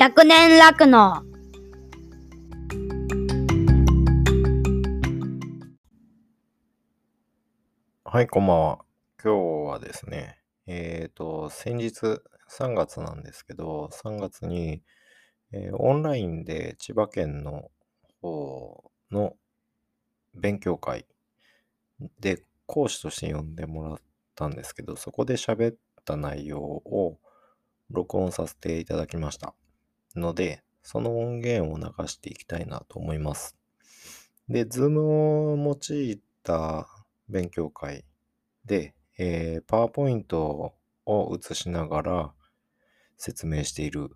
100年楽のはい、こんばんは。今日はですね、えっ、と、先日3月なんですけど、3月に、えーオンラインで千葉県の方の勉強会で講師として呼んでもらったんですけど、そこで喋った内容を録音させていただきました。ので、その音源を流していきたいなと思います。で、Zoom を用いた勉強会で、えー、PowerPoint を映しながら説明している、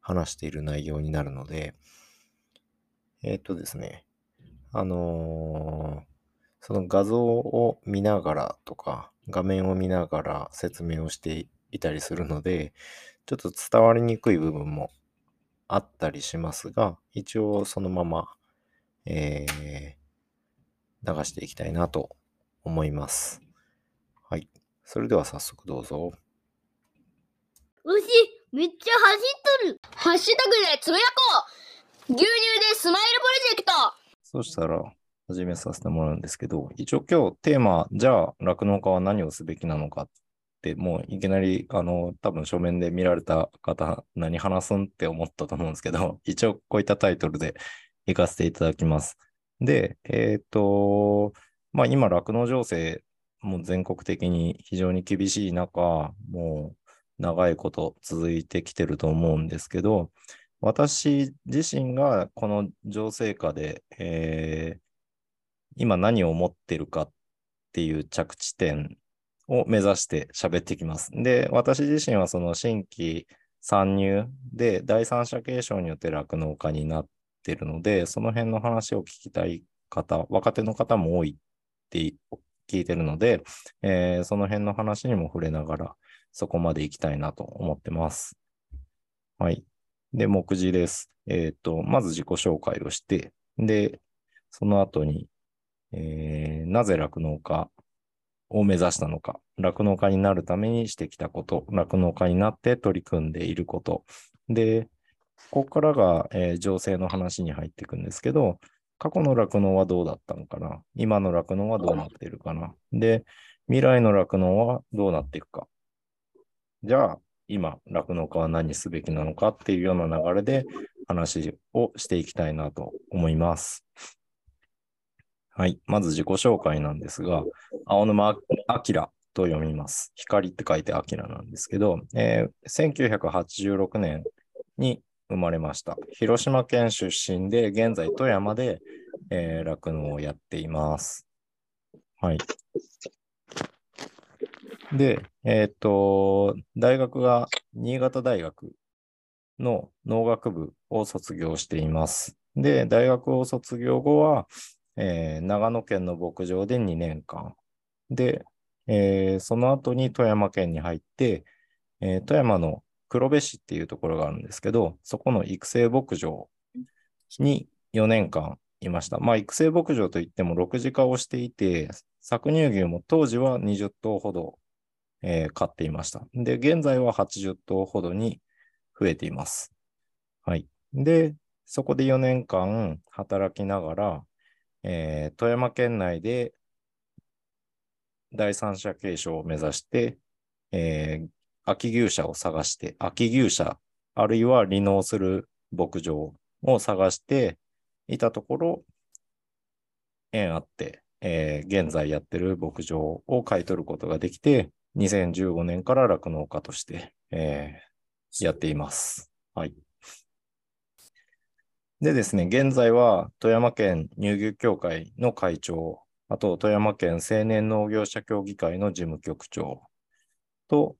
話している内容になるので、えーっとですね、あのーその画像を見ながらとか、画面を見ながら説明をしていたりするので、ちょっと伝わりにくい部分もあったりしますが、一応そのまま、えー流していきたいなと思います。はい。それでは早速どうぞ。牛めっちゃ走っとるハッシュタグでつぶやこう牛乳でスマイルプロジェクトそしたら始めさせてもらうんですけど、一応今日テーマ、じゃあ酪農家は何をすべきなのかって、もういきなり、あの、多分書面で見られた方、何話すんって思ったと思うんですけど、一応こういったタイトルで行かせていただきます。で、えっ、と、まあ今酪農情勢もう全国的に非常に厳しい中、もう長いこと続いてきてると思うんですけど、私自身がこの情勢下で、えー今何を思ってるかっていう着地点を目指して喋ってきます。で、私自身はその新規参入で第三者継承によって酪農家になってるので、その辺の話を聞きたい方、若手の方も多いって聞いてるので、えーその辺の話にも触れながら、そこまで行きたいなと思ってます。はい。で、目次です。えっ、と、まず自己紹介をして、で、その後に、えーなぜ酪農家を目指したのか、酪農家になるためにしてきたこと、酪農家になって取り組んでいること。で、ここからが、えー情勢の話に入っていくんですけど、過去の酪農はどうだったのかな？今の酪農はどうなっているかな？で、未来の酪農はどうなっていくか？じゃあ、今、酪農家は何すべきなのかっていうような流れで話をしていきたいなと思います。はい。まず自己紹介なんですが、青沼明と読みます。光って書いて明なんですけど、えー1986年に生まれました。広島県出身で、現在富山でえー酪農をやっています。はい。で、えっ、と、大学が新潟大学の農学部を卒業しています。で、大学を卒業後は、えー長野県の牧場で2年間。で、えーその後に富山県に入って、えー富山の黒部市っていうところがあるんですけど、そこの育成牧場に4年間いました。まあ、育成牧場といっても6時化をしていて、搾乳牛も当時は20頭ほど、えー飼っていました。で、現在は80頭ほどに増えています。はい。で、そこで4年間働きながら、えー富山県内で第三者継承を目指して、えー秋牛舎を探して、秋牛舎、あるいは離農する牧場を探していたところ、縁あって、えー現在やってる牧場を買い取ることができて、2015年から酪農家として、えーやっています。はい。でですね、現在は富山県乳牛協会の会長、あと富山県青年農業者協議会の事務局長と、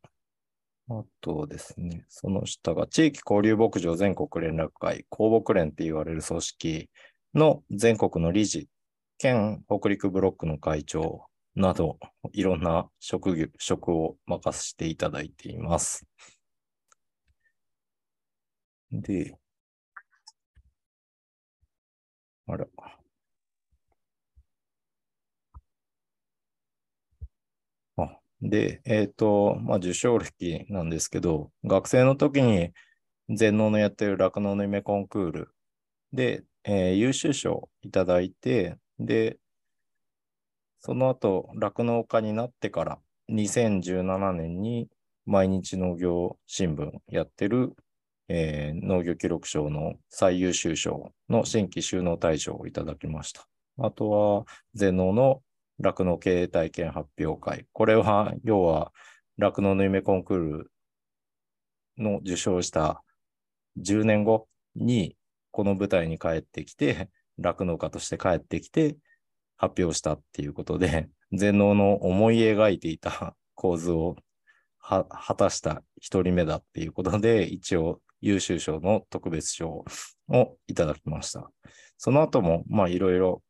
あとですね、その下が地域交流牧場全国連絡会、公牧連って言われる組織の全国の理事、県北陸ブロックの会長など、いろんな職業、職を任せていただいています。で、あら。あで、えっ、と、まあ、受賞歴なんですけど、学生の時に全農のやってる酪農の夢コンクールで、えー優秀賞をいただいて、で、その後、酪農家になってから、2017年に毎日農業新聞やってる、えー農業記録賞の最優秀賞の新規収納大賞をいただきました。あとは、全農の酪農経営体験発表会。これは、要は、酪農の夢コンクールの受賞した10年後に、この舞台に帰ってきて、酪農家として帰ってきて、発表したっていうことで、全農の思い描いていた構図を果たした一人目だっていうことで、一応優秀賞の特別賞をいただきました。その後も、まあいろいろ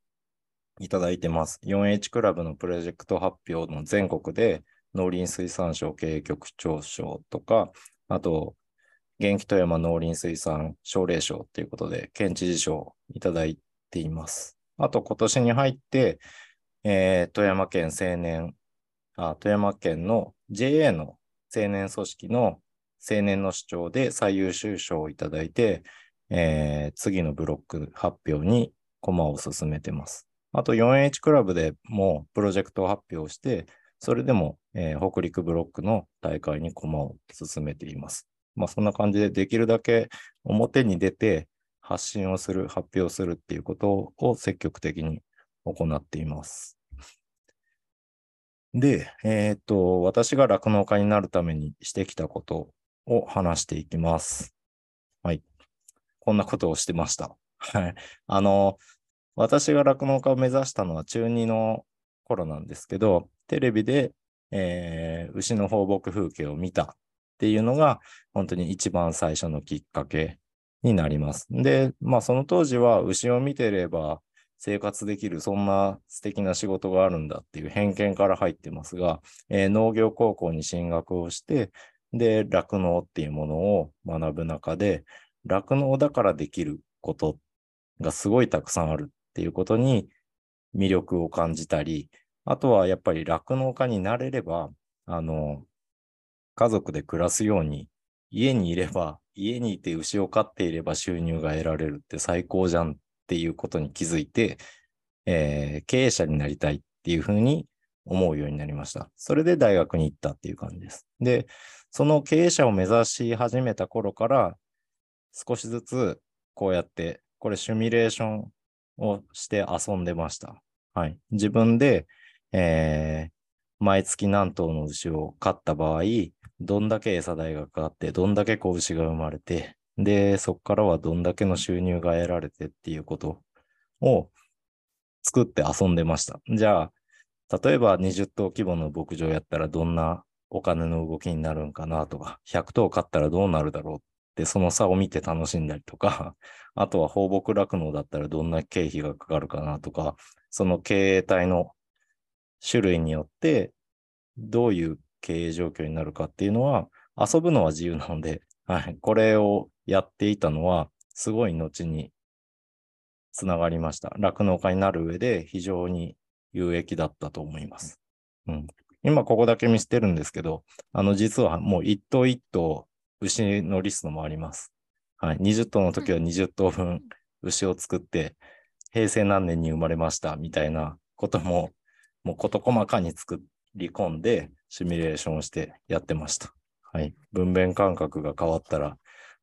いただいてます。4H クラブのプロジェクト発表の全国で農林水産省経営局長賞とか、あと、元気富山農林水産奨励賞っていうことで、県知事賞をいただいています。あと、今年に入って、えー富山県青年あ、富山県の JA の青年組織の青年の主張で最優秀賞をいただいて、えー次のブロック発表に駒を進めてます。あと 4H クラブでもプロジェクトを発表して、それでも、えー北陸ブロックの大会に駒を進めています。まあそんな感じでできるだけ表に出て発信をする、発表するっていうことを積極的に行っています。で、えっと、私が酪農家になるためにしてきたことを話していきます。はい。こんなことをしてました。はい。あの、私が酪農家を目指したのは中2の頃なんですけど、テレビで、えー牛の放牧風景を見たっていうのが、本当に一番最初のきっかけになります。で、まあその当時は牛を見てれば生活できる、そんな素敵な仕事があるんだっていう偏見から入ってますが、えー農業高校に進学をして、で、酪農っていうものを学ぶ中で、酪農だからできることがすごいたくさんあるっていうことに魅力を感じたり、あとはやっぱり酪農家になれれば、あの、家族で暮らすように、家にいれば、家にいて牛を飼っていれば収入が得られるって最高じゃんっていうことに気づいて、えー経営者になりたいっていうふうに思うようになりました。それで大学に行ったっていう感じです。で、その経営者を目指し始めた頃から、少しずつこうやって、これシミュレーションをして遊んでました。はい。自分で、えー毎月何頭の牛を飼った場合、どんだけ餌代がかかって、どんだけ子牛が生まれて、で、そこからはどんだけの収入が得られてっていうことを作って遊んでました。じゃあ、例えば20頭規模の牧場やったらどんなお金の動きになるんかなとか、100頭買ったらどうなるだろうって、その差を見て楽しんだりとか、あとは放牧酪農だったらどんな経費がかかるかなとか、その経営体の種類によってどういう経営状況になるかっていうのは、遊ぶのは自由なので、はい、これをやっていたのは、すごい後につながりました。酪農家になる上で非常に有益だったと思います。うん、今ここだけ見捨てるんですけど、あの実はもう一頭一頭牛のリストもあります。はい、20頭の時は20頭分牛を作って、平成何年に生まれましたみたいなことも、もう事細かに作り込んで、シミュレーションをしてやってました。はい。分娩感覚が変わったら、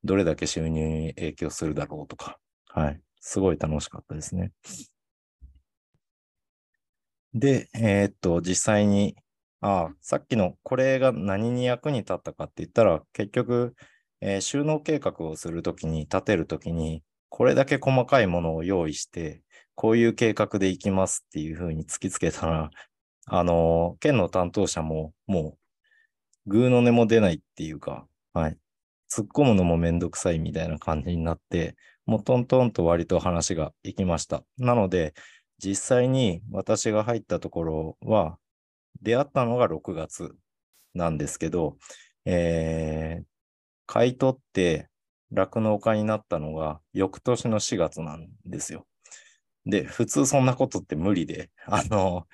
どれだけ収入に影響するだろうとか、はい。すごい楽しかったですね。で、えーっと、実際に、ああ、さっきのこれが何に役に立ったかって言ったら、結局、えー収納計画をするときに、立てるときに、これだけ細かいものを用意して、こういう計画でいきますっていうふうに突きつけたら、あの、県の担当者も、もう、グーの音も出ないっていうか、はい。突っ込むのもめんどくさいみたいな感じになって、もうトントンと割と話がいきました。なので、実際に私が入ったところは、出会ったのが6月なんですけど、えー、買い取って酪農家になったのが翌年の4月なんですよ。で、普通そんなことって無理で、あの、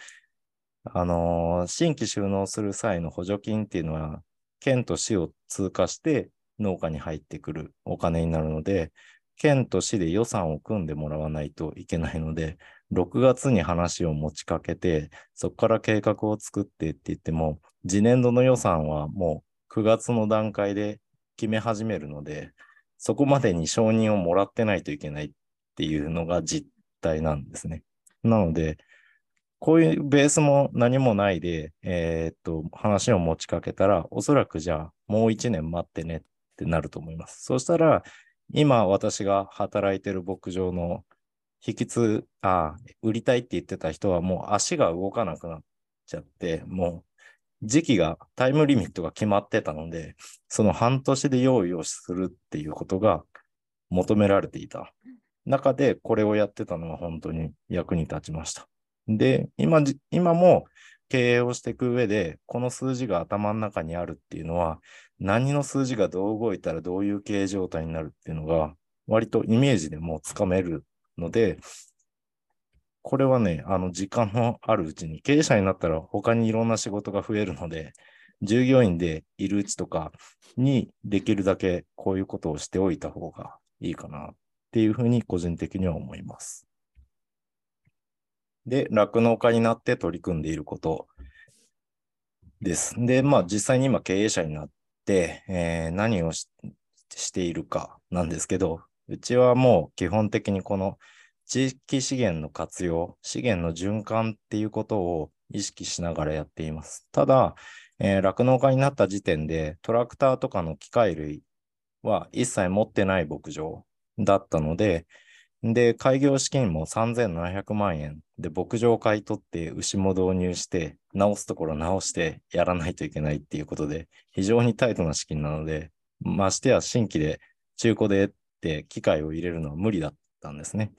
あの新規収納する際の補助金っていうのは、県と市を通過して農家に入ってくるお金になるので、県と市で予算を組んでもらわないといけないので、6月に話を持ちかけて、そこから計画を作ってって言っても、次年度の予算はもう9月の段階で決め始めるので、そこまでに承認をもらってないといけないっていうのが実態なんですね。なので、こういうベースも何もないで、えー、っと、話を持ちかけたら、おそらくじゃあ、もう1年待ってねってなると思います。そしたら、今私が働いてる牧場の引き継、あ、売りたいって言ってた人はもう足が動かなくなっちゃって、もう時期が、タイムリミットが決まってたので、その半年で用意をするっていうことが求められていた中で、これをやってたのは本当に役に立ちました。で、今、今も経営をしていく上で、この数字が頭の中にあるっていうのは、何の数字がどう動いたらどういう経営状態になるっていうのが、割とイメージでもうつかめるので、これはね、あの、時間のあるうちに、経営者になったら他にいろんな仕事が増えるので、従業員でいるうちとかにできるだけこういうことをしておいた方がいいかなっていうふうに個人的には思います。で、酪農家になって取り組んでいることです。で、まあ実際に今経営者になって、えー、何をしているかなんですけど、うちはもう基本的にこの地域資源の活用、資源の循環っていうことを意識しながらやっています。ただ、えー、農家になった時点でトラクターとかの機械類は一切持ってない牧場だったので、で、開業資金も3700万円で、牧場を買い取って牛も導入して、直すところ直してやらないといけないっていうことで、非常にタイトな資金なので、ましてや新規で中古でって機械を入れるのは無理だったんですね。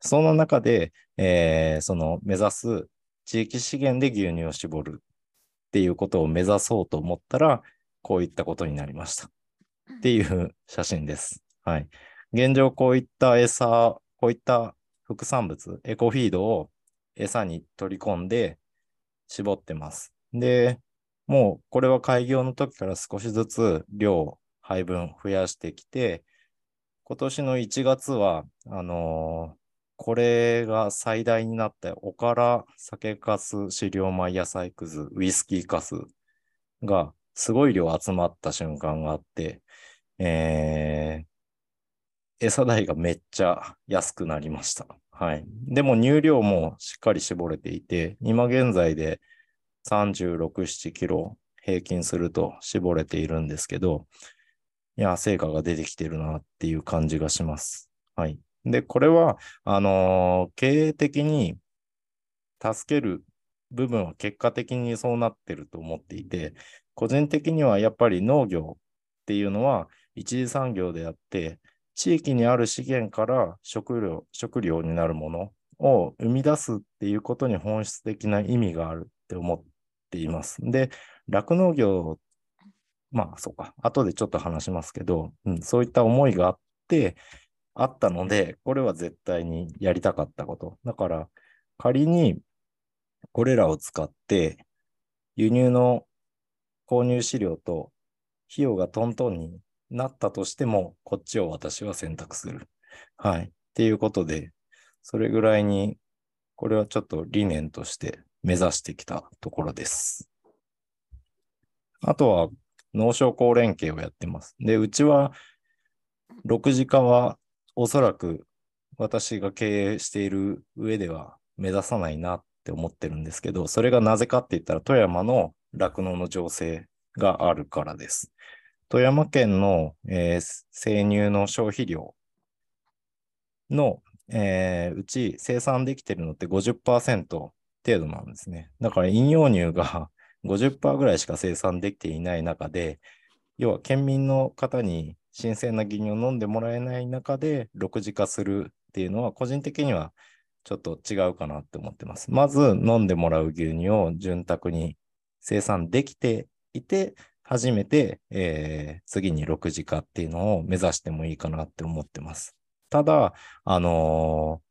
その中で、えー、その目指す地域資源で牛乳を絞るっていうことを目指そうと思ったら、こういったことになりました。っていう写真です。はい。現状こういった餌、こういった副産物、エコフィードを餌に取り込んで絞ってます。で、もうこれは開業の時から少しずつ量、配分増やしてきて、今年の1月は、あのー、これが最大になって、おから酒かす、飼料米、野菜くず、ウイスキーかすがすごい量集まった瞬間があって、えー、餌代がめっちゃ安くなりました。はい。でも乳量もしっかり絞れていて、今現在で36、7キロ平均すると絞れているんですけど、いや、成果が出てきてるなっていう感じがします。はい。で、これは、あのー、経営的に助ける部分は結果的にそうなってると思っていて、個人的にはやっぱり農業っていうのは一次産業であって、地域にある資源から食料、食料になるものを生み出すっていうことに本質的な意味があるって思っています。で、酪農業、まあそうか、後でちょっと話しますけど、うん、そういった思いがあって、あったので、これは絶対にやりたかったこと。だから、仮にこれらを使って輸入の購入飼料と費用がトントンになったとしても、こっちを私は選択する。はい。っていうことで、それぐらいに、これはちょっと理念として目指してきたところです。あとは、農商工連携をやってます。で、うちは、6時化はおそらく私が経営している上では目指さないなって思ってるんですけど、それがなぜかって言ったら富山の酪農の情勢があるからです。富山県の、えー、生乳の消費量の、えー、うち生産できてるのって50%程度なんですね。だから飲用乳が 50%ぐらいしか生産できていない中で、要は県民の方に新鮮な牛乳を飲んでもらえない中で6次化するっていうのは個人的にはちょっと違うかなって思ってます。まず飲んでもらう牛乳を潤沢に生産できていて、初めて、えー、次に6時化っていうのを目指してもいいかなって思ってます。ただ、あの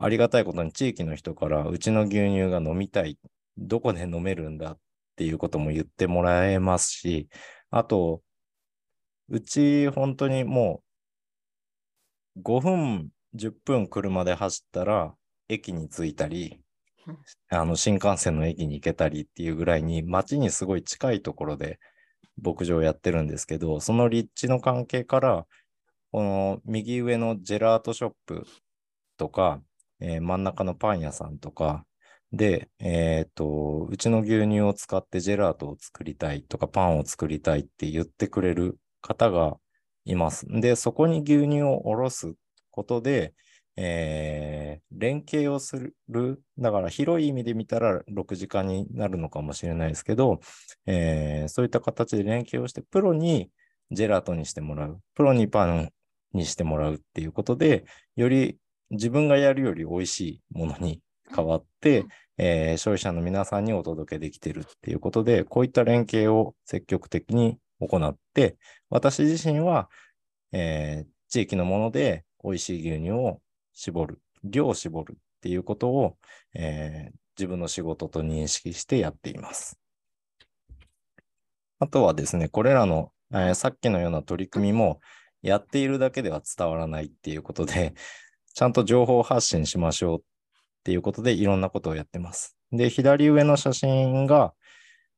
ー、ありがたいことに地域の人からうちの牛乳が飲みたい、どこで飲めるんだっていうことも言ってもらえますし、あと、うち本当にもう5分、10分車で走ったら駅に着いたり、あの新幹線の駅に行けたりっていうぐらいに街にすごい近いところで牧場をやってるんですけど、その立地の関係から、この右上のジェラートショップとか、えー真ん中のパン屋さんとかで、えっと、うちの牛乳を使ってジェラートを作りたいとか、パンを作りたいって言ってくれる方がいます。で、そこに牛乳をおろすことで、えー連携をする。だから広い意味で見たら6時間になるのかもしれないですけど、えーそういった形で連携をして、プロにジェラートにしてもらう、プロにパンにしてもらうっていうことで、より自分がやるより美味しいものに変わって、えー消費者の皆さんにお届けできてるっていうことで、こういった連携を積極的に行って、私自身は、えー地域のもので美味しい牛乳を絞る、量を絞るっていうことを、えー自分の仕事と認識してやっています。あとはですね、これらの、えーさっきのような取り組みもやっているだけでは伝わらないっていうことで、ちゃんと情報発信しましょうっていうことでいろんなことをやってます。で、左上の写真が、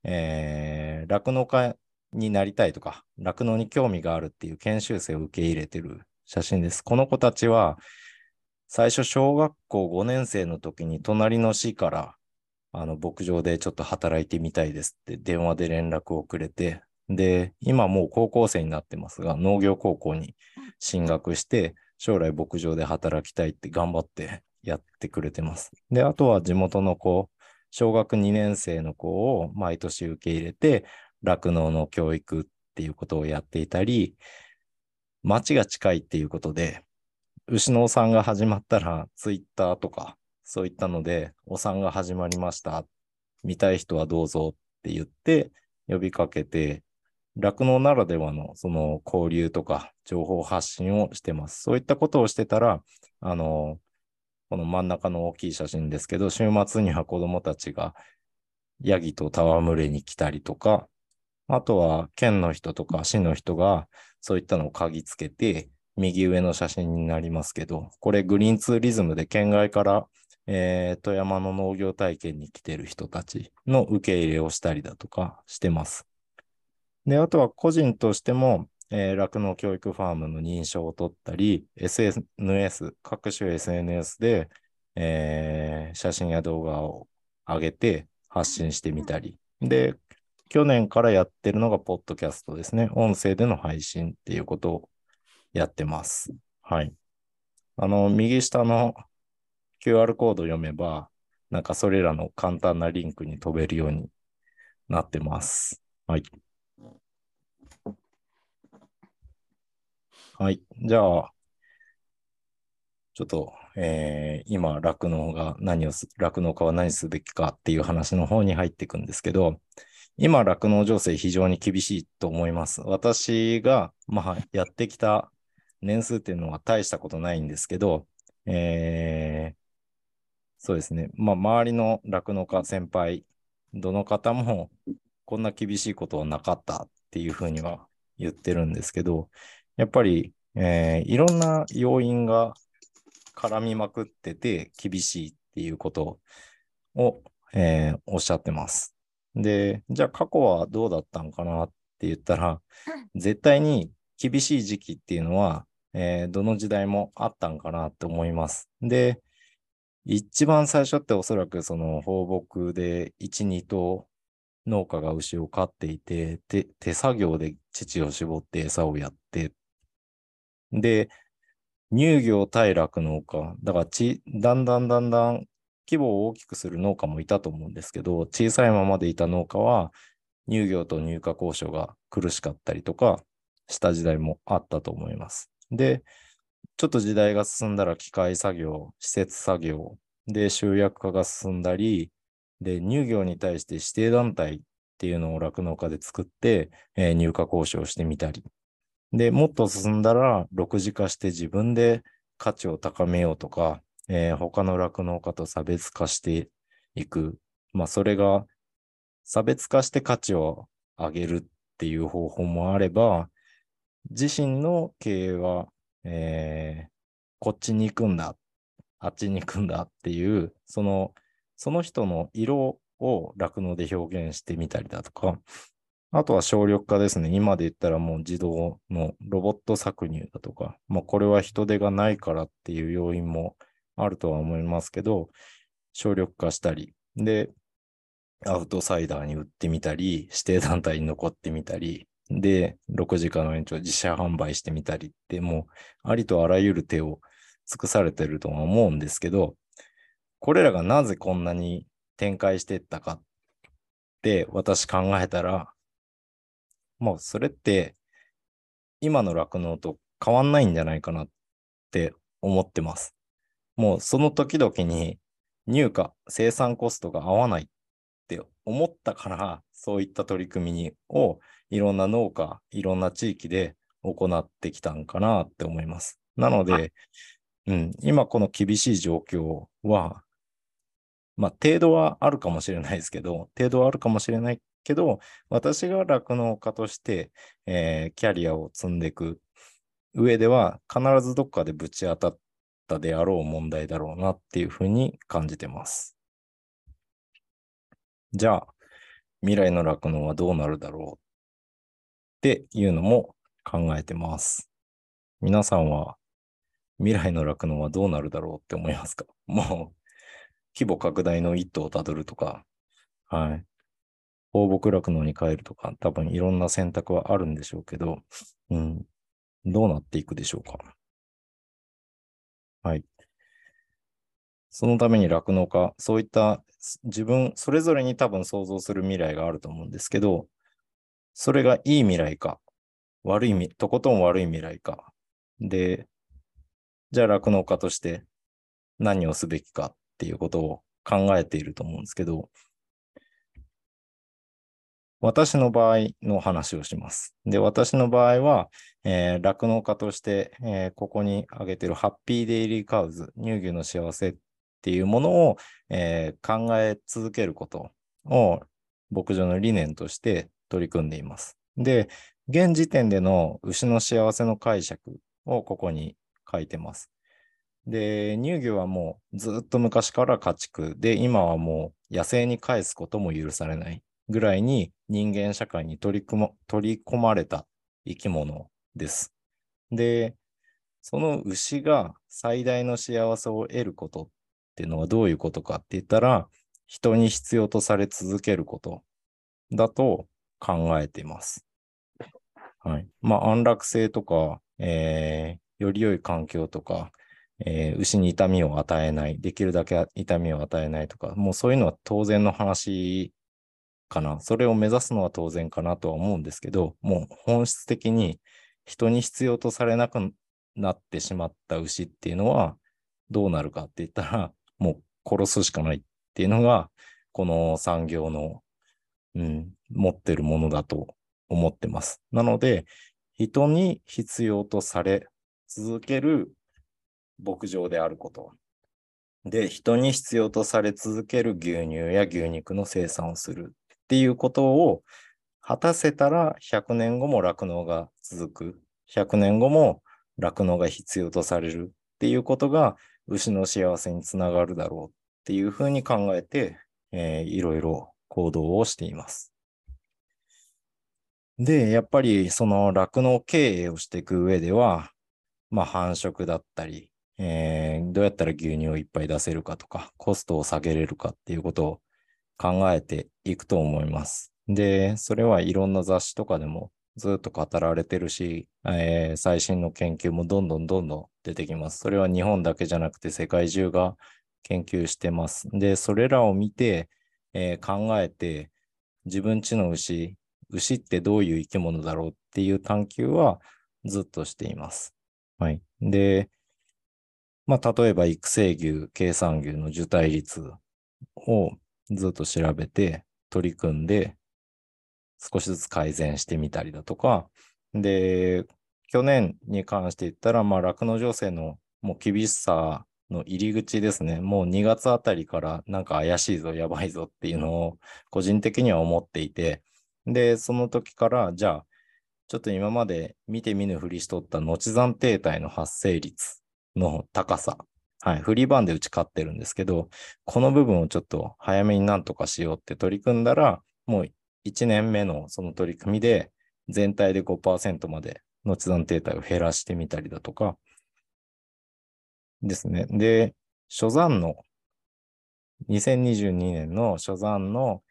えー酪農家になりたいとか、酪農に興味があるっていう研修生を受け入れてる写真です。この子たちは、最初小学校5年生の時に隣の市から、あの、牧場でちょっと働いてみたいですって電話で連絡をくれて、で、今もう高校生になってますが、農業高校に進学して、将来牧場で働きたいって頑張ってやってくれてます。で、あとは地元の子、小学2年生の子を毎年受け入れて、酪農の教育っていうことをやっていたり、町が近いっていうことで、牛のお産が始まったら、ツイッターとか、そういったので、お産が始まりました。見たい人はどうぞって言って、呼びかけて、酪農ならではのその交流とか情報発信をしてます。そういったことをしてたら、あの、この真ん中の大きい写真ですけど、週末には子供たちがヤギと戯れに来たりとか、あとは県の人とか市の人がそういったのを嗅ぎつけて、右上の写真になりますけど、これグリーンツーリズムで県外から、えー富山の農業体験に来てる人たちの受け入れをしたりだとかしてます。で、あとは個人としても、えー酪農教育ファームの認証を取ったり、SNS、各種 SNS で、えー写真や動画を上げて発信してみたり。で、去年からやってるのが、ポッドキャストですね。音声での配信っていうことをやってます。はい。あの、右下の QR コード読めば、なんかそれらの簡単なリンクに飛べるようになってます。はい。はい。じゃあ、ちょっと、えー今、酪農が何をす、酪農家は何すべきかっていう話の方に入っていくんですけど、今、酪農情勢非常に厳しいと思います。私が、まあ、やってきた年数っていうのは大したことないんですけど、えーそうですね。まあ、周りの酪農家先輩、どの方も、こんな厳しいことはなかったっていうふうには言ってるんですけど、やっぱり、えーいろんな要因が絡みまくってて厳しいっていうことを、えーおっしゃってます。で、じゃあ過去はどうだったんかなって言ったら、絶対に厳しい時期っていうのは、えーどの時代もあったんかなって思います。で、一番最初っておそらくその放牧で1、2頭農家が牛を飼っていて、手作業で乳を絞って餌をやって、で、乳業対酪農家、だから、だんだんだんだん規模を大きくする農家もいたと思うんですけど、小さいままでいた農家は乳業と入荷交渉が苦しかったりとかした時代もあったと思います。で、ちょっと時代が進んだら機械作業、施設作業、で、集約化が進んだり、で、乳業に対して指定団体っていうのを酪農家で作って、えー入荷交渉してみたり。で、もっと進んだら、6次化して自分で価値を高めようとか、えー他の酪農家と差別化していく。まあ、それが差別化して価値を上げるっていう方法もあれば、自身の経営は、えーこっちに行くんだ、あっちに行くんだっていう、その、その人の色を酪農で表現してみたりだとか、あとは省力化ですね。今で言ったらもう自動のロボット搾乳だとか、まあこれは人手がないからっていう要因もあるとは思いますけど、省力化したり、で、アウトサイダーに売ってみたり、指定団体に残ってみたり、で、6時間の延長自社販売してみたりって、もうありとあらゆる手を尽くされてるとは思うんですけど、これらがなぜこんなに展開していったかって私考えたら、もうそれって今の酪農と変わんないんじゃないかなって思ってます。もうその時々に入荷、生産コストが合わないって思ったから、そういった取り組みにをいろんな農家、いろんな地域で行ってきたんかなって思います。なので、うん、今この厳しい状況は、まあ程度はあるかもしれないですけど、程度はあるかもしれないけど、私が酪農家として、えーキャリアを積んでいく上では、必ずどっかでぶち当たったであろう問題だろうなっていうふうに感じてます。じゃあ、未来の酪農はどうなるだろうっていうのも考えてます。皆さんは未来の酪農はどうなるだろうって思いますか？もう、規模拡大の一途をたどるとか、はい。放牧酪農に変えるとか、多分いろんな選択はあるんでしょうけど、うん。どうなっていくでしょうか？はい。そのために酪農家、そういった自分、それぞれに多分想像する未来があると思うんですけど、それがいい未来か、悪い、とことん悪い未来か。で、じゃあ酪農家として何をすべきかっていうことを考えていると思うんですけど、私の場合の話をします。で、私の場合は、えー酪農家として、えーここに挙げているハッピーデイリーカウズ、乳牛の幸せっていうものを、えー考え続けることを牧場の理念として取り組んでいます。で、現時点での牛の幸せの解釈をここに書いてます。で、乳牛はもうずっと昔から家畜で、今はもう野生に返すことも許されないぐらいに人間社会に取り組も取り込まれた生き物です。で、その牛が最大の幸せを得ることっていうのはどういうことかって言ったら、人に必要とされ続けることだと考えています。はい。まあ、安楽性とか、えーより良い環境とか、えー牛に痛みを与えない、できるだけ痛みを与えないとか、もうそういうのは当然の話かな。それを目指すのは当然かなとは思うんですけど、もう本質的に人に必要とされなくなってしまった牛っていうのはどうなるかって言ったら、もう殺すしかないっていうのが、この産業の、うん、持ってるものだと思ってます。なので、人に必要とされ続ける牧場であること。で、人に必要とされ続ける牛乳や牛肉の生産をするっていうことを果たせたら100年後も酪農が続く。100年後も酪農が必要とされるっていうことが牛の幸せにつながるだろうっていうふうに考えて、えーいろいろ行動をしています。で、やっぱりその酪農経営をしていく上では、まあ繁殖だったり、えーどうやったら牛乳をいっぱい出せるかとか、コストを下げれるかっていうことを考えていくと思います。で、それはいろんな雑誌とかでもずっと語られてるし、えー最新の研究もどんどんどんどん出てきます。それは日本だけじゃなくて世界中が研究してます。で、それらを見て、えー考えて、自分ちの牛、牛ってどういう生き物だろうっていう探求はずっとしています。はい。で、まあ、例えば育成牛、計算牛の受胎率をずっと調べて、取り組んで、少しずつ改善してみたりだとか、で、去年に関して言ったら、まあ、酪農情勢のもう厳しさの入り口ですね。もう2月あたりからなんか怪しいぞ、やばいぞっていうのを個人的には思っていて、で、その時から、じゃあ、ちょっと今まで見て見ぬふりしとった後山停滞の発生率の高さ。はい。フリーバンで打ち勝ってるんですけど、この部分をちょっと早めになんとかしようって取り組んだら、もう1年目のその取り組みで全体で5%まで後山停滞を減らしてみたりだとか、ですね。で、初山の、2022年の初山の、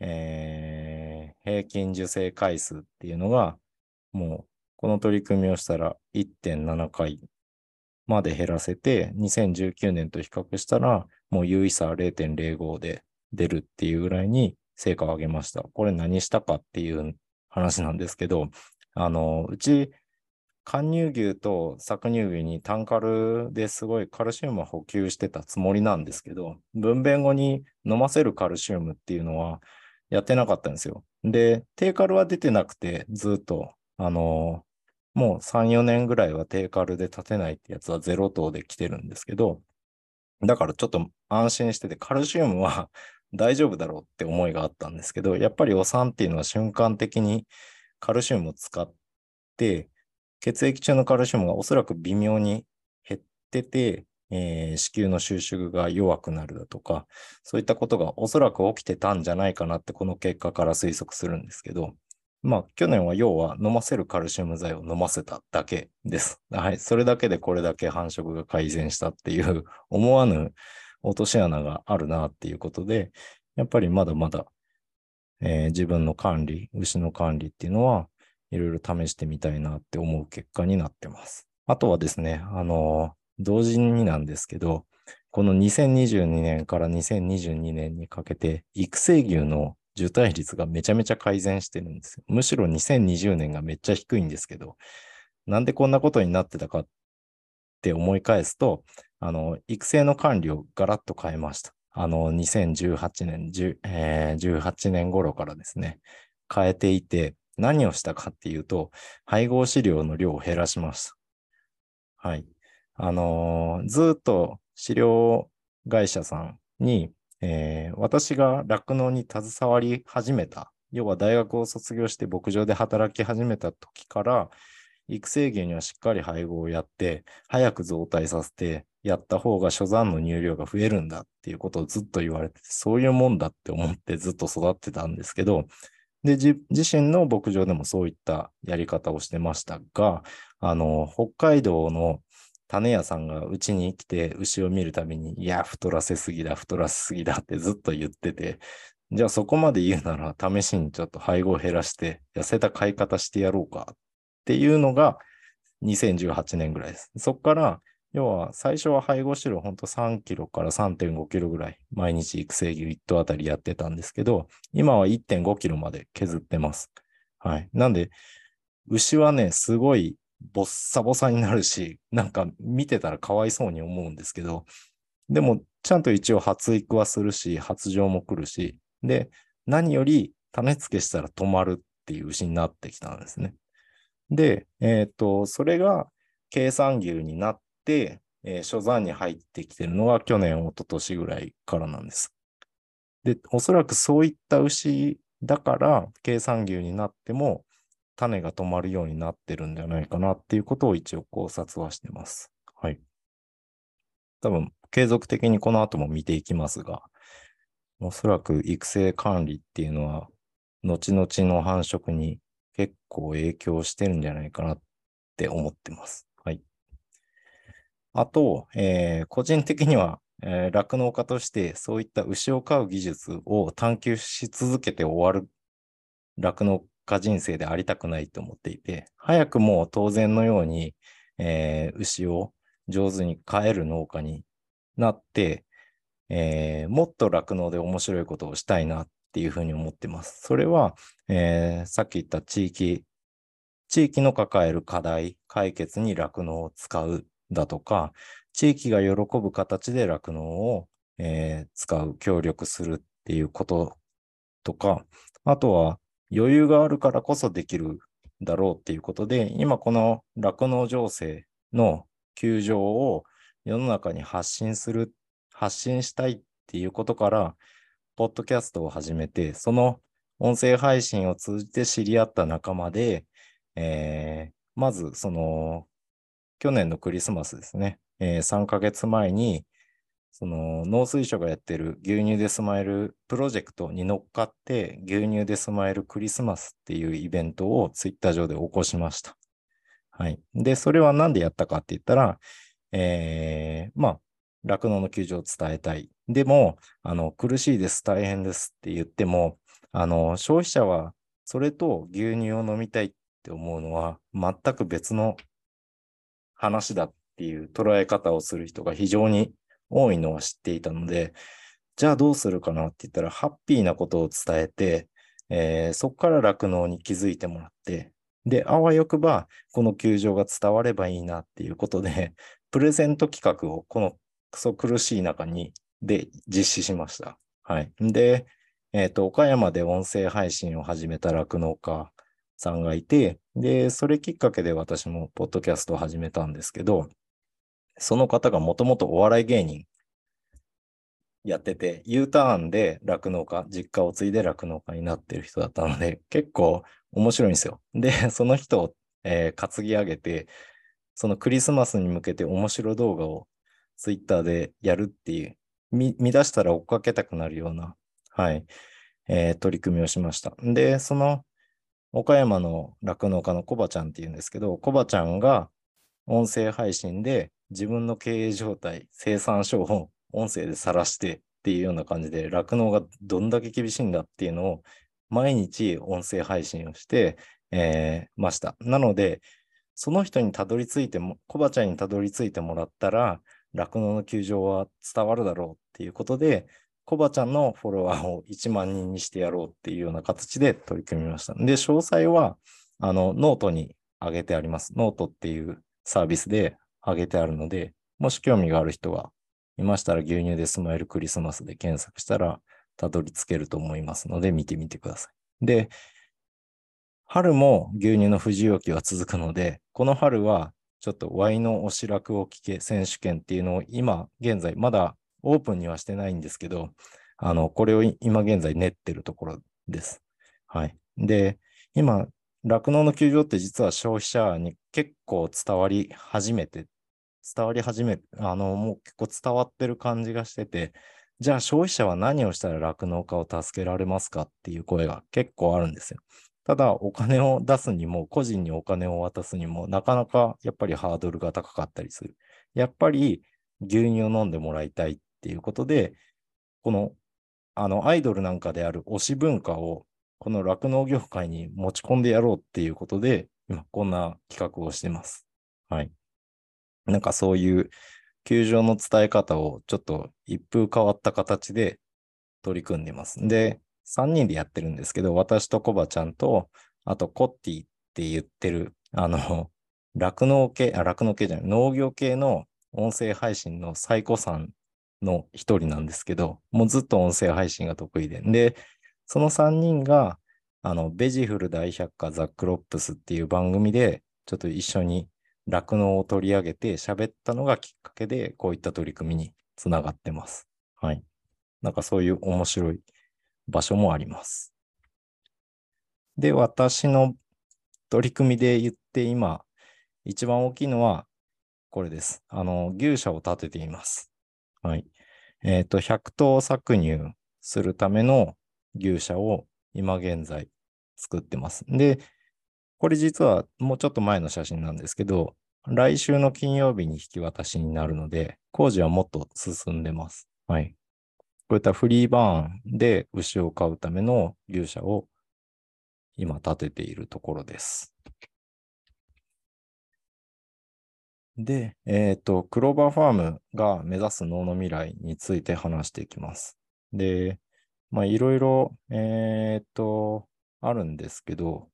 えー、平均受精回数っていうのが、もう、この取り組みをしたら1.7回まで減らせて、2019年と比較したら、もう優位差0.05で出るっていうぐらいに成果を上げました。これ何したかっていう話なんですけど、あの、うち、貫乳牛と搾乳牛に単カルですごいカルシウムを補給してたつもりなんですけど、分娩後に飲ませるカルシウムっていうのはやってなかったんですよ。で、低カルは出てなくて、ずっと、あの、もう3、4年ぐらいは低カルで立てないってやつはゼロ等で来てるんですけど、だからちょっと安心してて、カルシウムは 大丈夫だろうって思いがあったんですけど、やっぱりお産っていうのは瞬間的にカルシウムを使って、血液中のカルシウムがおそらく微妙に減ってて、えー、子宮の収縮が弱くなるだとか、そういったことがおそらく起きてたんじゃないかなってこの結果から推測するんですけど、まあ去年は要は飲ませるカルシウム剤を飲ませただけです。はい。それだけでこれだけ繁殖が改善したっていう 思わぬ落とし穴があるなっていうことで、やっぱりまだまだ、えー、自分の管理、牛の管理っていうのは、いろいろ試してみたいなって思う結果になってます。あとはですね、あの、同時になんですけど、この2022年から2022年にかけて、育成牛の受胎率がめちゃめちゃ改善してるんですよ。むしろ2020年がめっちゃ低いんですけど、なんでこんなことになってたかって思い返すと、あの、育成の管理をガラッと変えました。あの、2018年、えー、18年頃からですね、変えていて、何をしたかっていうと、配合飼料の量を減らしました。はい。あのー、ずっと飼料会社さんに、えー、私が酪農に携わり始めた、要は大学を卒業して牧場で働き始めた時から、育成牛にはしっかり配合をやって、早く増体させて、やった方が初産の乳量が増えるんだっていうことをずっと言われてて、そういうもんだって思ってずっと育ってたんですけど、で、自身の牧場でもそういったやり方をしてましたが、あの、北海道の種屋さんがうちに来て牛を見るたびに、いや、太らせすぎだ、太らせすぎだってずっと言ってて、じゃあそこまで言うなら試しにちょっと配合を減らして痩せた飼い方してやろうかっていうのが2018年ぐらいです。そこから要は、最初は配合飼料ほんと3キロから3.5キロぐらい、毎日育成牛1頭あたりやってたんですけど、今は1.5キロまで削ってます。はい。なんで、牛はね、すごいボッサボサになるし、なんか見てたらかわいそうに思うんですけど、でも、ちゃんと一応発育はするし、発情も来るし、で、何より種付けしたら止まるっていう牛になってきたんですね。で、えっ、ー、と、それが計算牛になって、えー、初山に入ってきてるのは去年、一昨年ぐらいからなんです。で、おそらくそういった牛だから、計算牛になっても種が止まるようになってるんじゃないかなっていうことを一応考察はしてます。はい。多分、継続的にこの後も見ていきますが、おそらく育成管理っていうのは、後々の繁殖に結構影響してるんじゃないかなって思ってます。はいあと、えー、個人的には、え酪、農家としてそういった牛を飼う技術を探求し続けて終わる酪農家人生でありたくないと思っていて、早くもう当然のように、えー、牛を上手に飼える農家になって、えー、もっと酪農で面白いことをしたいなっていうふうに思ってます。それは、えー、さっき言った地域、地域の抱える課題解決に酪農を使うだとか、地域が喜ぶ形で酪農を、えー、使う、協力するっていうこととか、あとは余裕があるからこそできるだろうっていうことで、今この酪農情勢の窮状を世の中に発信する、発信したいっていうことから、ポッドキャストを始めて、その音声配信を通じて知り合った仲間で、えーまず、その、去年のクリスマスですね、えー3ヶ月前に、その農水省がやってる牛乳でスマイルプロジェクトに乗っかって、牛乳でスマイルクリスマスっていうイベントをツイッター上で起こしました。はい。で、それはなんでやったかって言ったら、えーまあ、酪農の窮状を伝えたい。でも、あの、苦しいです、大変ですって言っても、あの、消費者はそれと牛乳を飲みたいって思うのは全く別の話だっていう捉え方をする人が非常に多いのは知っていたので、じゃあどうするかなって言ったら、ハッピーなことを伝えて、えーそこから酪農に気づいてもらって、で、あわよくば、この球場が伝わればいいなっていうことで、プレゼント企画をこのクソ苦しい中に、で、実施しました。はい。で、えっ、と、岡山で音声配信を始めた酪農家さんがいて、で、それきっかけで私もポッドキャストを始めたんですけど、その方がもともとお笑い芸人やってて、U ターンで酪農家、実家を継いで酪農家になってる人だったので、結構面白いんですよ。で、その人を、えー担ぎ上げて、そのクリスマスに向けて面白動画をツイッターでやるっていう、見出したら追っかけたくなるような、はい、えー取り組みをしました。で、その岡山の酪農家のコバちゃんっていうんですけど、コバちゃんが音声配信で自分の経営状態、生産書を音声で晒してっていうような感じで、酪農がどんだけ厳しいんだっていうのを毎日音声配信をして、えーました。なので、その人にたどり着いても、コバちゃんにたどり着いてもらったら、酪農の窮状は伝わるだろうっていうことで、コバちゃんのフォロワーを1万人にしてやろうっていうような形で取り組みました。で、詳細は、あの、ノートに上げてあります。ノートっていうサービスで上げてあるので、もし興味がある人がいましたら、牛乳でスマイルクリスマスで検索したら、たどり着けると思いますので、見てみてください。で、春も牛乳の不需要期は続くので、この春はちょっとワイのおしらくを聞け選手権っていうのを今現在まだオープンにはしてないんですけど、あの、これを今現在練ってるところです。はい。で、今、酪農の球場って実は消費者に結構伝わり始めて、伝わり始め、あの、もう結構伝わってる感じがしてて、じゃあ消費者は何をしたら酪農家を助けられますかっていう声が結構あるんですよ。ただ、お金を出すにも、個人にお金を渡すにも、なかなかやっぱりハードルが高かったりする。やっぱり牛乳を飲んでもらいたいっていうことで、この、あの、アイドルなんかである推し文化を、この酪農業界に持ち込んでやろうっていうことで、今、こんな企画をしてます。はい。なんかそういう、球場の伝え方をちょっと一風変わった形で取り組んでます。で、3人でやってるんですけど、私とコバちゃんと、あとコッティって言ってる、あの、酪農系、あ、酪農系じゃない、農業系の音声配信の最古さんの一人なんですけど、もうずっと音声配信が得意で。で、その3人が、あの、ベジフル大百科ザックロップスっていう番組で、ちょっと一緒に酪農を取り上げて喋ったのがきっかけで、こういった取り組みにつながってます。はい。なんかそういう面白い場所もあります。で、私の取り組みで言って今、一番大きいのはこれです。あの、牛舎を建てています。はい。えっ、と、100頭搾乳するための牛舎を今現在作ってます。で、これ実はもうちょっと前の写真なんですけど、来週の金曜日に引き渡しになるので、工事はもっと進んでます。はい。こういったフリーバーンで牛を飼うための牛舎を今建てているところです。で、えっ、と、クローバーファームが目指す脳の未来について話していきます。で、まあ、いろいろ、えっ、と、あるんですけど、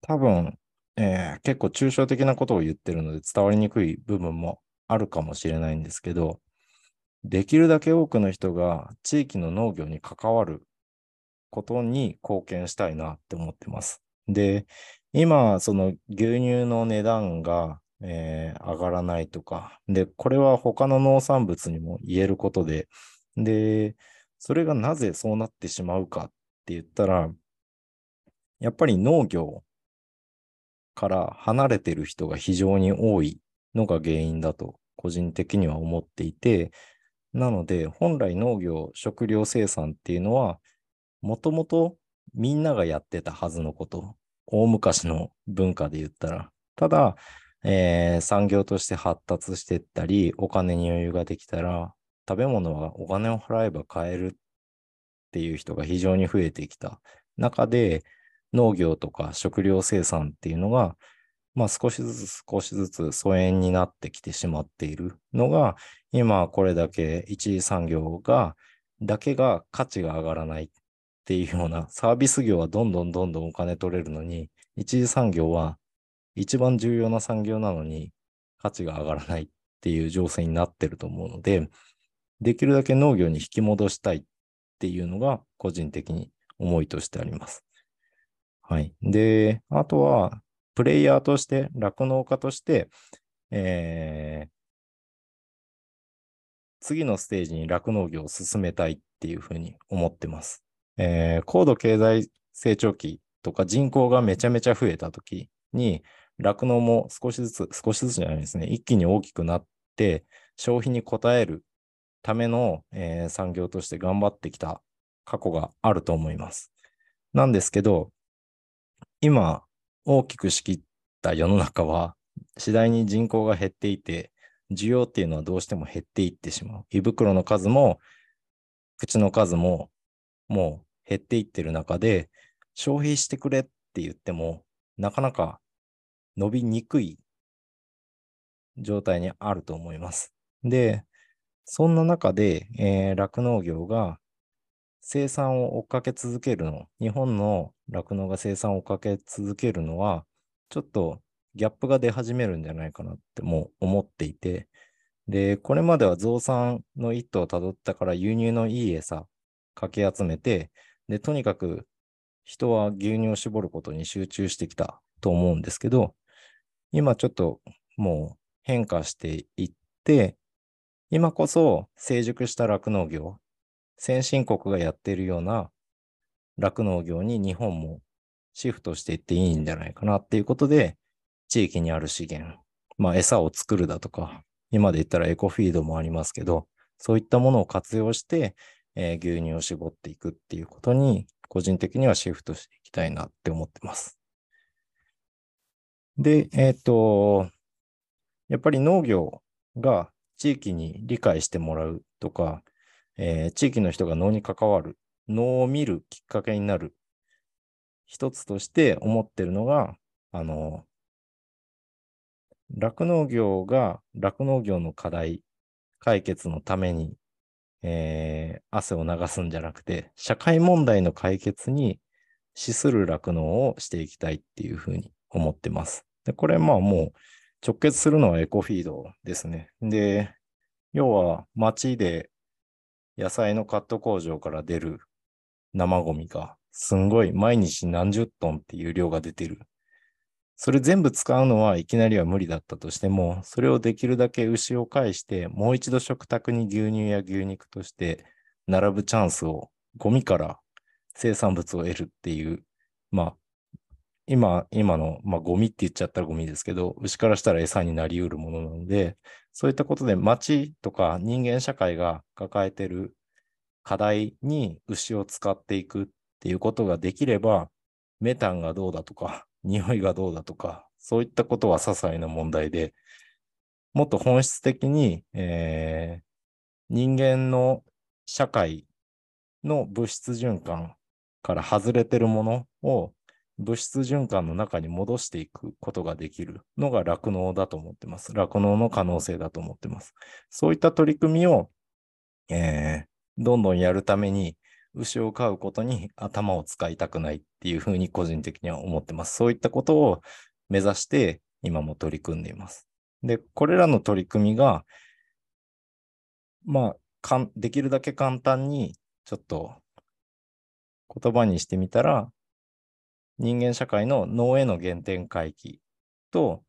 多分、えー結構抽象的なことを言ってるので伝わりにくい部分もあるかもしれないんですけど、できるだけ多くの人が地域の農業に関わることに貢献したいなって思ってます。で、今、その牛乳の値段が、えー上がらないとか、で、これは他の農産物にも言えることで、で、それがなぜそうなってしまうかって言ったら、やっぱり農業から離れてる人が非常に多いのが原因だと個人的には思っていて、なので本来農業、食料生産っていうのは、もともとみんながやってたはずのこと、大昔の文化で言ったら。ただ、えー産業として発達してったり、お金に余裕ができたら、食べ物はお金を払えば買えるっていう人が非常に増えてきた。中で、農業とか食料生産っていうのが、まあ少しずつ少しずつ疎遠になってきてしまっているのが、今これだけ一次産業が、だけが価値が上がらないっていうようなサービス業はどんどんどんどんお金取れるのに、一次産業は一番重要な産業なのに価値が上がらないっていう情勢になってると思うので、できるだけ農業に引き戻したいっていうのが個人的に思いとしてあります。はい。で、あとは、プレイヤーとして、酪農家として、えー次のステージに酪農業を進めたいっていうふうに思ってます。えー高度経済成長期とか人口がめちゃめちゃ増えた時に、酪農も少しずつ、少しずつじゃないですね、一気に大きくなって、消費に応えるための、えー産業として頑張ってきた過去があると思います。なんですけど、今、大きく仕切った世の中は、次第に人口が減っていて、需要っていうのはどうしても減っていってしまう。胃袋の数も、口の数も、もう減っていってる中で、消費してくれって言っても、なかなか伸びにくい状態にあると思います。で、そんな中で、えー酪農業が生産を追っかけ続けるの、日本の酪農が生産を追っかけ続けるのは、ちょっとギャップが出始めるんじゃないかなってもう思っていて、で、これまでは増産の一途をたどったから輸入のいい餌かき集めて、で、とにかく人は牛乳を絞ることに集中してきたと思うんですけど、今ちょっともう変化していって、今こそ成熟した酪農業、先進国がやっているような酪農業に日本もシフトしていっていいんじゃないかなっていうことで、地域にある資源、まあ餌を作るだとか、今で言ったらエコフィードもありますけど、そういったものを活用して、えー牛乳を絞っていくっていうことに、個人的にはシフトしていきたいなって思ってます。で、えっ、と、やっぱり農業が地域に理解してもらうとか、えー地域の人が農に関わる、農を見るきっかけになる一つとして思ってるのが、あの、酪農業が酪農業の課題解決のために、えー汗を流すんじゃなくて、社会問題の解決に資する酪農をしていきたいっていうふうに思ってます。で、これまあもう直結するのはエコフィードですね。で、要は町で野菜のカット工場から出る生ゴミがすんごい毎日何十トンっていう量が出てる。それ全部使うのはいきなりは無理だったとしても、それをできるだけ牛を介して、もう一度食卓に牛乳や牛肉として並ぶチャンスをゴミから生産物を得るっていう、まあ、今、今の、まあ、ゴミって言っちゃったらゴミですけど、牛からしたら餌になり得るものなので、そういったことで町とか人間社会が抱えてる課題に牛を使っていくっていうことができれば、メタンがどうだとか、匂いがどうだとか、そういったことは些細な問題で、もっと本質的に、えー人間の社会の物質循環から外れてるものを物質循環の中に戻していくことができるのが酪農だと思ってます。酪農の可能性だと思ってます。そういった取り組みを、えーどんどんやるために、牛を飼うことに頭を使いたくないっていうふうに個人的には思ってます。そういったことを目指して今も取り組んでいます。で、これらの取り組みが、まあ、かんできるだけ簡単にちょっと言葉にしてみたら、人間社会の脳への原点回帰と、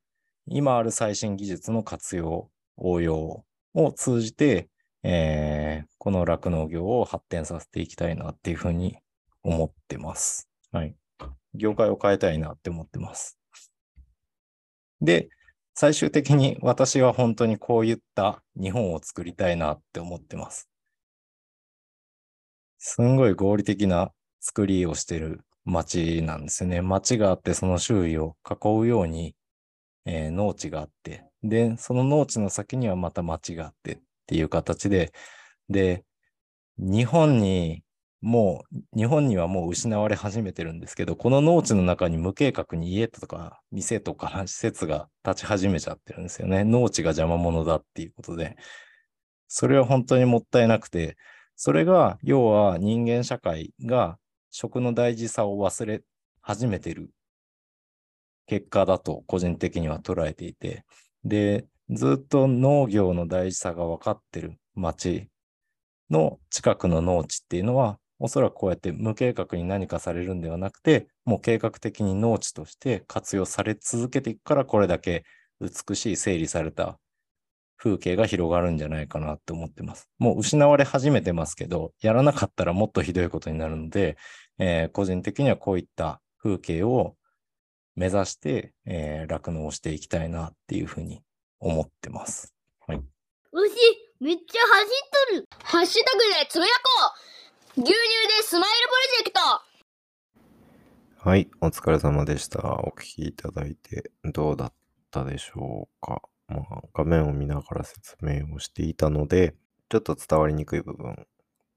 今ある最新技術の活用、応用を通じて、えーこの酪農業を発展させていきたいなっていうふうに思ってます。はい。業界を変えたいなって思ってます。で、最終的に私は本当にこういった日本を作りたいなって思ってます。すんごい合理的な作りをしてる街なんですよね。街があってその周囲を囲うように、えー農地があって、で、その農地の先にはまた街があってっていう形で、で、日本にもう、日本にはもう失われ始めてるんですけど、この農地の中に無計画に家とか店とか 施設が立ち始めちゃってるんですよね。農地が邪魔者だっていうことで。それは本当にもったいなくて、それが、要は人間社会が食の大事さを忘れ始めてる結果だと個人的には捉えていて、で、ずっと農業の大事さが分かってる町の近くの農地っていうのは、おそらくこうやって無計画に何かされるんではなくて、もう計画的に農地として活用され続けていくから、これだけ美しい整理された風景が広がるんじゃないかなって思ってます。もう失われ始めてますけど、やらなかったらもっとひどいことになるので、えー個人的にはこういった風景を目指して、えー酪農をしていきたいなっていうふうに思ってます。はい。牛、めっちゃ走っとる。ハッシュタグでつぶやこう牛乳でスマイルプロジェクトはい、お疲れ様でした。お聞きいただいてどうだったでしょうか。まあ、画面を見ながら説明をしていたので、ちょっと伝わりにくい部分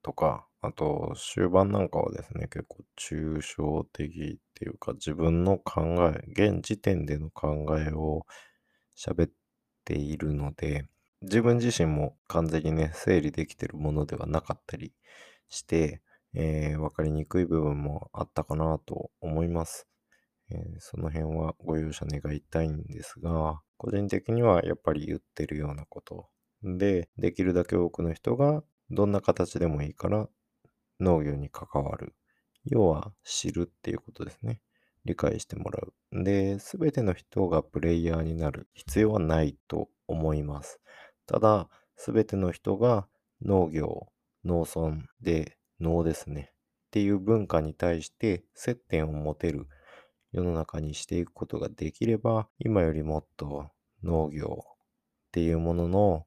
とか、あと終盤なんかはですね、結構抽象的っていうか、自分の考え、現時点での考えを喋っているので、自分自身も完全にね、整理できてるものではなかったりして、えー、分かりにくい部分もあったかなと思います。えーその辺はご容赦願いたいんですが、個人的にはやっぱり言ってるようなことで、できるだけ多くの人がどんな形でもいいから農業に関わる。要は知るっていうことですね。理解してもらう。で、すべての人がプレイヤーになる必要はないと思います。ただ、すべての人が農業、農村で農ですね。っていう文化に対して接点を持てる世の中にしていくことができれば、今よりもっと農業っていうものの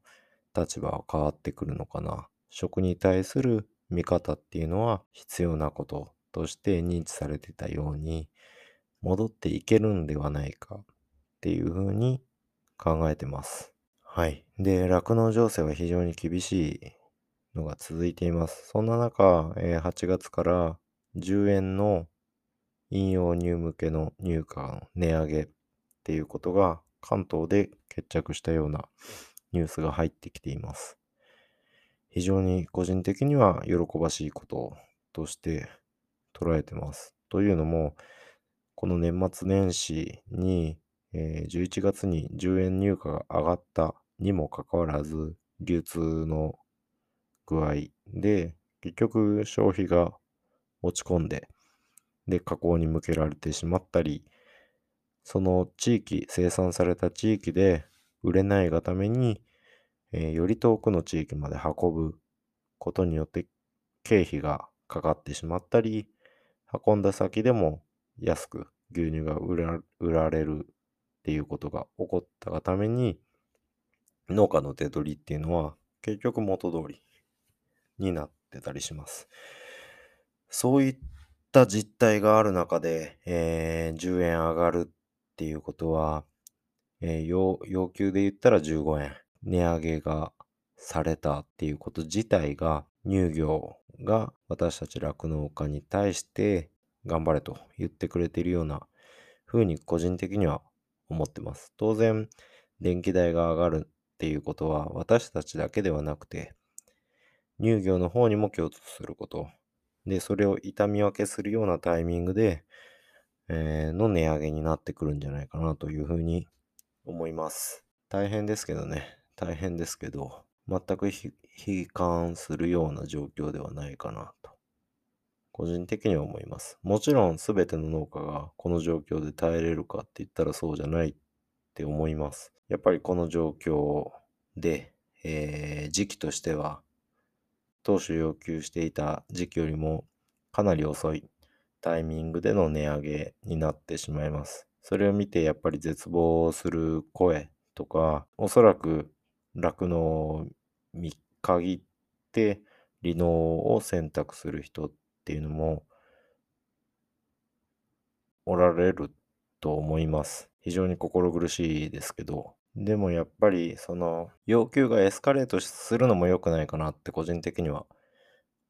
立場は変わってくるのかな。食に対する見方っていうのは必要なこととして認知されてたように戻っていけるんではないかっていうふうに考えてます。はい。で、酪農情勢は非常に厳しいのが続いています。そんな中、え8月から10円の飲用乳向けの乳価の値上げっていうことが関東で決着したようなニュースが入ってきています。非常に個人的には喜ばしいこととして捉えてます。というのも、この年末年始に、えー11月に10円入荷が上がったにもかかわらず、流通の具合で、結局消費が落ち込んで、で、加工に向けられてしまったり、その地域、生産された地域で売れないがために、えーより遠くの地域まで運ぶことによって経費がかかってしまったり、運んだ先でも安く牛乳が売られるっていうことが起こったがために、農家の手取りっていうのは結局元通りになってたりします。そういった実態がある中で、えー10円上がるっていうことは、えー要求で言ったら15円値上げがされたっていうこと自体が乳業が私たち酪農家に対して頑張れと言ってくれているような風に個人的には思ってます。当然電気代が上がるっていうことは私たちだけではなくて乳業の方にも共通することでそれを痛み分けするようなタイミングで、えーの値上げになってくるんじゃないかなというふうに思います。大変ですけどね、大変ですけど、全く悲観するような状況ではないかなと、個人的には思います。もちろん全ての農家がこの状況で耐えれるかって言ったらそうじゃないって思います。やっぱりこの状況で、えー時期としては当初要求していた時期よりもかなり遅いタイミングでの値上げになってしまいます。それを見てやっぱり絶望する声とか、おそらく酪農に限って離農を選択する人っていうのもおられると思います。非常に心苦しいですけど、でもやっぱりその要求がエスカレートするのも良くないかなって個人的には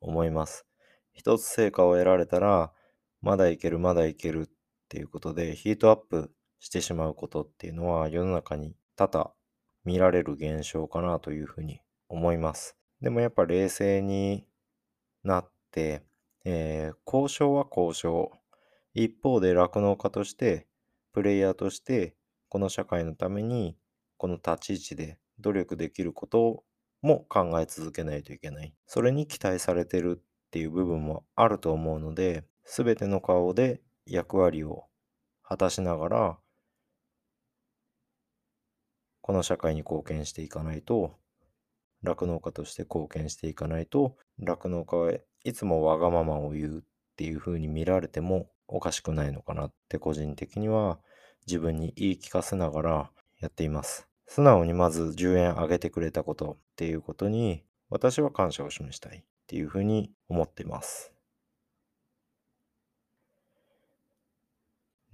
思います。一つ成果を得られたら、まだいけるまだいけるっていうことでヒートアップしてしまうことっていうのは世の中に多々見られる現象かなというふうに思います。でもやっぱ冷静になって、えー交渉は交渉。一方で酪農家として、プレイヤーとして、この社会のために、この立ち位置で努力できることも考え続けないといけない。それに期待されてるっていう部分もあると思うので、すべての顔で役割を果たしながら、この社会に貢献していかないと、酪農家として貢献していかないと、酪農家はいつもわがままを言うっていう風に見られてもおかしくないのかなって個人的には自分に言い聞かせながらやっています。素直にまず10円上げてくれたことっていうことに私は感謝を示したいっていう風に思っています。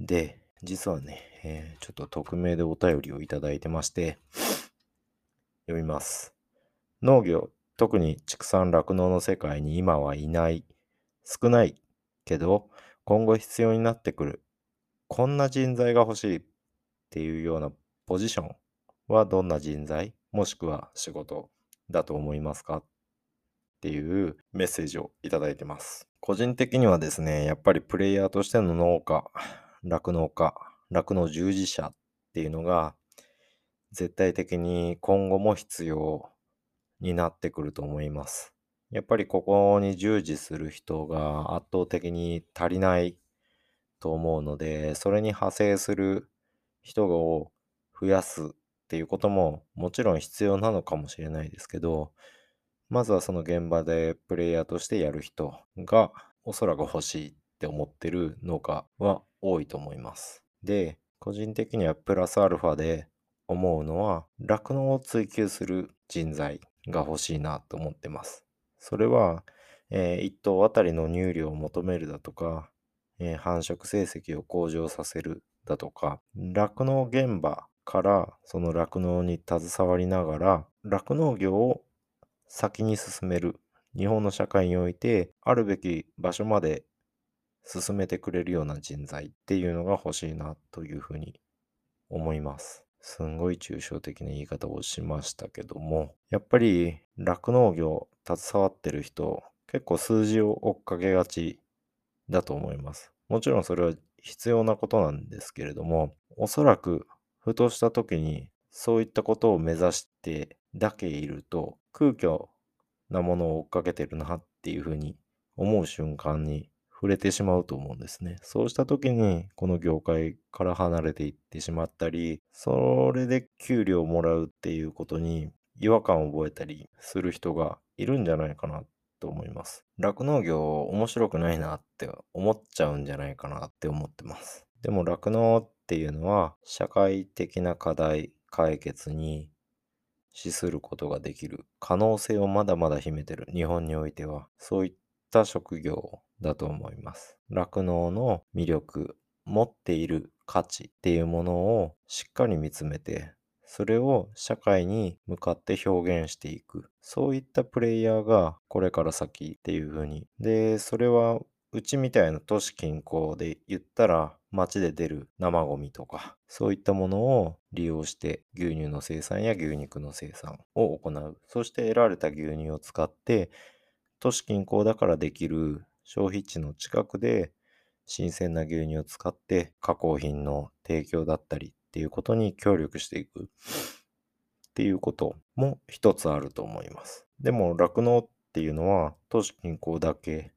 で、実はね、えーちょっと匿名でお便りをいただいてまして、読みます。農業、特に畜産酪農の世界に今はいない、少ないけど、今後必要になってくる、こんな人材が欲しい。っていうようなポジションはどんな人材、もしくは仕事だと思いますか？っていうメッセージをいただいてます。個人的にはですね、やっぱりプレイヤーとしての農家、酪農家、酪農従事者っていうのが絶対的に今後も必要になってくると思います。やっぱりここに従事する人が圧倒的に足りないと思うので、それに派生する人を増やすっていうことももちろん必要なのかもしれないですけど、まずはその現場でプレイヤーとしてやる人がおそらく欲しいって思ってる農家は多いと思います。で、個人的にはプラスアルファで思うのは、酪農を追求する人材が欲しいなと思ってます。それは、え1頭あたりの乳量を求めるだとか、えー繁殖成績を向上させるだとか、酪農現場からその酪農に携わりながら、酪農業を先に進める。日本の社会において、あるべき場所まで進めてくれるような人材っていうのが欲しいなというふうに思います。すんごい抽象的な言い方をしましたけども、やっぱり酪農業携わってる人、結構数字を追っかけがちだと思います。もちろんそれは必要なことなんですけれども、おそらくふとした時にそういったことを目指してだけいると空虚なものを追っかけてるなっていうふうに思う瞬間に触れてしまうと思うんですね。そうした時にこの業界から離れていってしまったり、それで給料をもらうっていうことに違和感を覚えたりする人がいるんじゃないかなと思います。酪農業面白くないなって思っちゃうんじゃないかなって思ってます。でも酪農っていうのは社会的な課題解決に資することができる可能性をまだまだ秘めてる日本においてはそういった職業だと思います。酪農の魅力、持っている価値っていうものをしっかり見つめてそれを社会に向かって表現していく。そういったプレイヤーがこれから先っていう風に。で、それはうちみたいな都市近郊で言ったら街で出る生ゴミとかそういったものを利用して牛乳の生産や牛肉の生産を行う。そして得られた牛乳を使って都市近郊だからできる消費地の近くで新鮮な牛乳を使って加工品の提供だったりっていうことに協力していくっていうことも一つあると思います。でも酪農っていうのは都市近郊だけ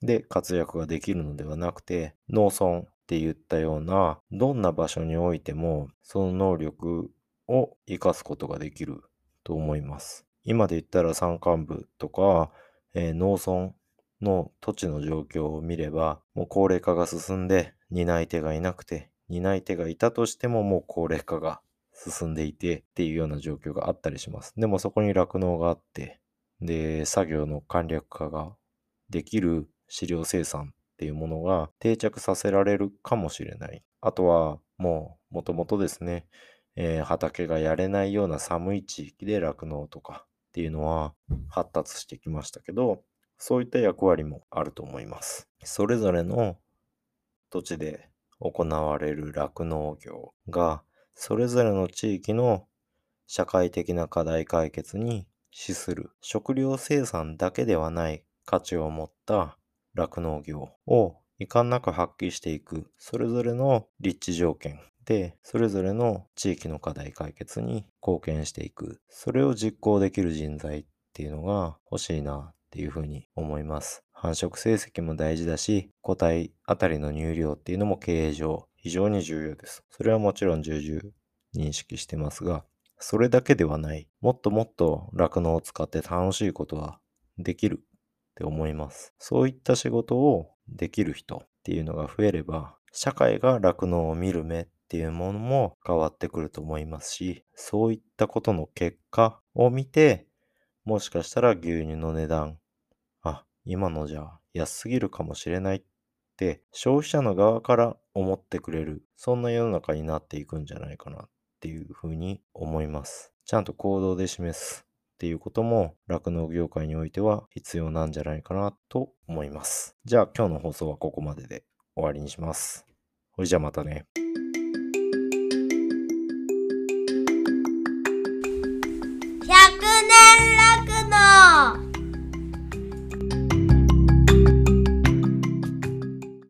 で活躍ができるのではなくて農村って言ったようなどんな場所においてもその能力を生かすことができると思います。今で言ったら山間部とか、えー農村の土地の状況を見れば、もう高齢化が進んで担い手がいなくて、担い手がいたとしてももう高齢化が進んでいてっていうような状況があったりします。でもそこに酪農があって、で、作業の簡略化ができる飼料生産っていうものが定着させられるかもしれない。あとはもうもともとですね、えー畑がやれないような寒い地域で酪農とかっていうのは発達してきましたけど、そういった役割もあると思います。それぞれの土地で行われる酪農業が、それぞれの地域の社会的な課題解決に資する。食料生産だけではない価値を持った酪農業を遺憾なく発揮していく。それぞれの立地条件でそれぞれの地域の課題解決に貢献していく。それを実行できる人材っていうのが欲しいなっていうふうに思います繁殖成績も大事だし個体あたりの乳量っていうのも経営上非常に重要ですそれはもちろん重々認識してますがそれだけではない。もっともっと酪農を使って楽しいことはできるって思います。そういった仕事をできる人っていうのが増えれば、社会が酪農を見る目っていうものも変わってくると思いますし、そういったことの結果を見て、もしかしたら牛乳の値段、今のじゃ安すぎるかもしれないって消費者の側から思ってくれる、そんな世の中になっていくんじゃないかなっていうふうに思います。ちゃんと行動で示すっていうことも酪農業界においては必要なんじゃないかなと思います。じゃあ今日の放送はここまでで終わりにします。ほいじゃあまたね。